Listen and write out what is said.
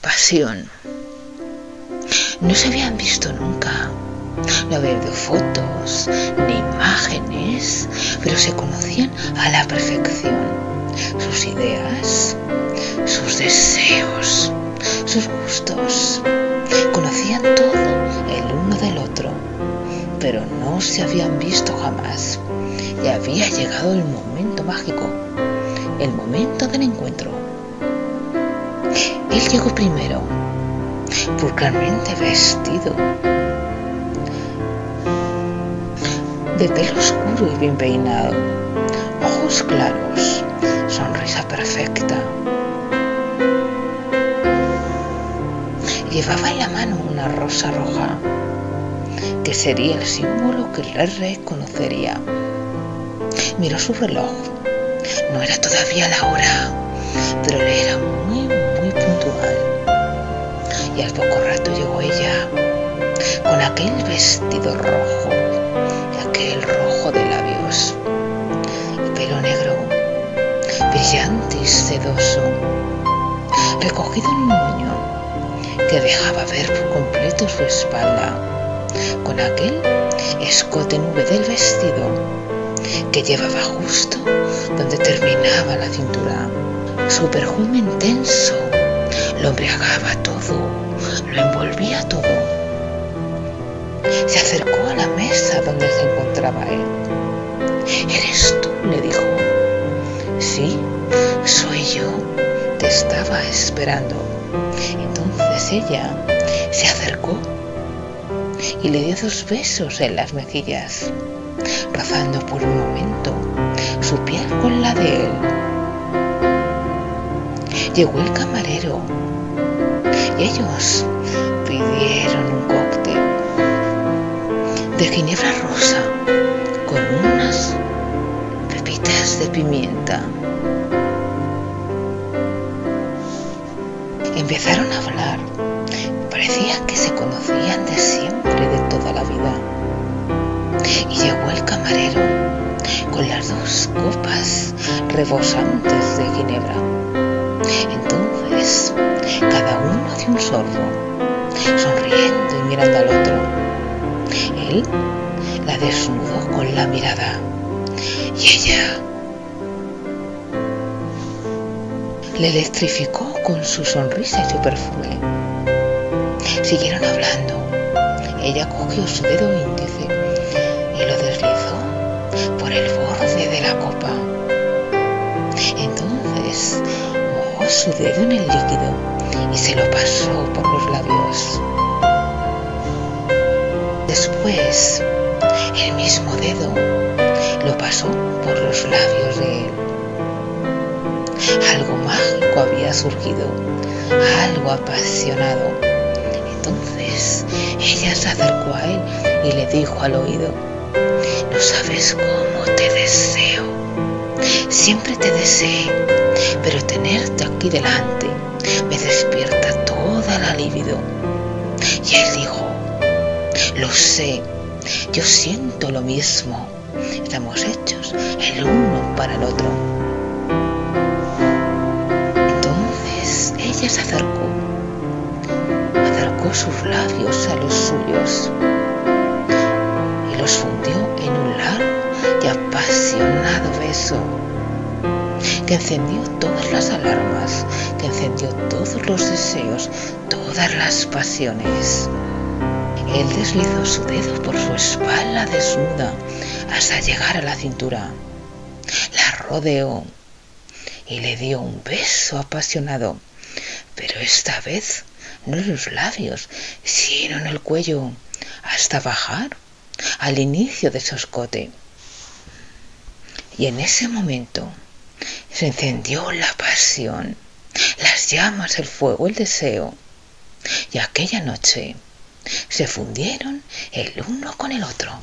pasión. No se habían visto nunca. No había habido fotos ni imágenes, pero se conocían a la perfección. Sus ideas, sus deseos, sus gustos. Conocían todo el uno del otro, pero no se habían visto jamás. Y había llegado el momento mágico, el momento del encuentro. Él llegó primero, pulcramente vestido, de pelo oscuro y bien peinado, ojos claros, sonrisa perfecta. Llevaba en la mano una rosa roja, que sería el símbolo que el rey conocería. Miró su reloj. No era todavía la hora, pero le era muy. Y al poco rato llegó ella, con aquel vestido rojo y aquel rojo de labios, el pelo negro, brillante y sedoso, recogido en un moño que dejaba ver por completo su espalda, con aquel escote nube del vestido que llevaba justo donde terminaba la cintura. Su perfume intenso lo embriagaba todo, lo envolvía todo. Se acercó a la mesa donde se encontraba él. ¿Eres tú? le dijo. Sí, soy yo. Te estaba esperando. Entonces ella se acercó y le dio dos besos en las mejillas, rozando por un momento su piel con la de él. Llegó el camarero ellos pidieron un cóctel de ginebra rosa con unas pepitas de pimienta. Empezaron a hablar. Parecía que se conocían de siempre, de toda la vida. Y llegó el camarero con las dos copas rebosantes de ginebra. Un sorbo, sonriendo y mirando al otro. Él la desnudó con la mirada y ella le electrificó con su sonrisa y su perfume. Siguieron hablando. Ella cogió su dedo índice y lo deslizó por el borde de la copa. Entonces mojó su dedo en el líquido y se lo pasó por los labios. Después, el mismo dedo lo pasó por los labios de él. Algo mágico había surgido, algo apasionado. Entonces ella se acercó a él y le dijo al oído, no sabes cómo te deseo. Siempre te deseé, pero tenerte aquí delante me despierta toda la libido. Y él dijo, lo sé, yo siento lo mismo. Estamos hechos el uno para el otro. Entonces ella se acercó, acercó sus labios a los suyos los fundió en un largo y apasionado beso que encendió todas las alarmas, que encendió todos los deseos, todas las pasiones. Él deslizó su dedo por su espalda desnuda hasta llegar a la cintura. La rodeó y le dio un beso apasionado, pero esta vez no en los labios, sino en el cuello, hasta bajar al inicio de su escote. Y en ese momento se encendió la pasión, las llamas, el fuego, el deseo. Y aquella noche se fundieron el uno con el otro.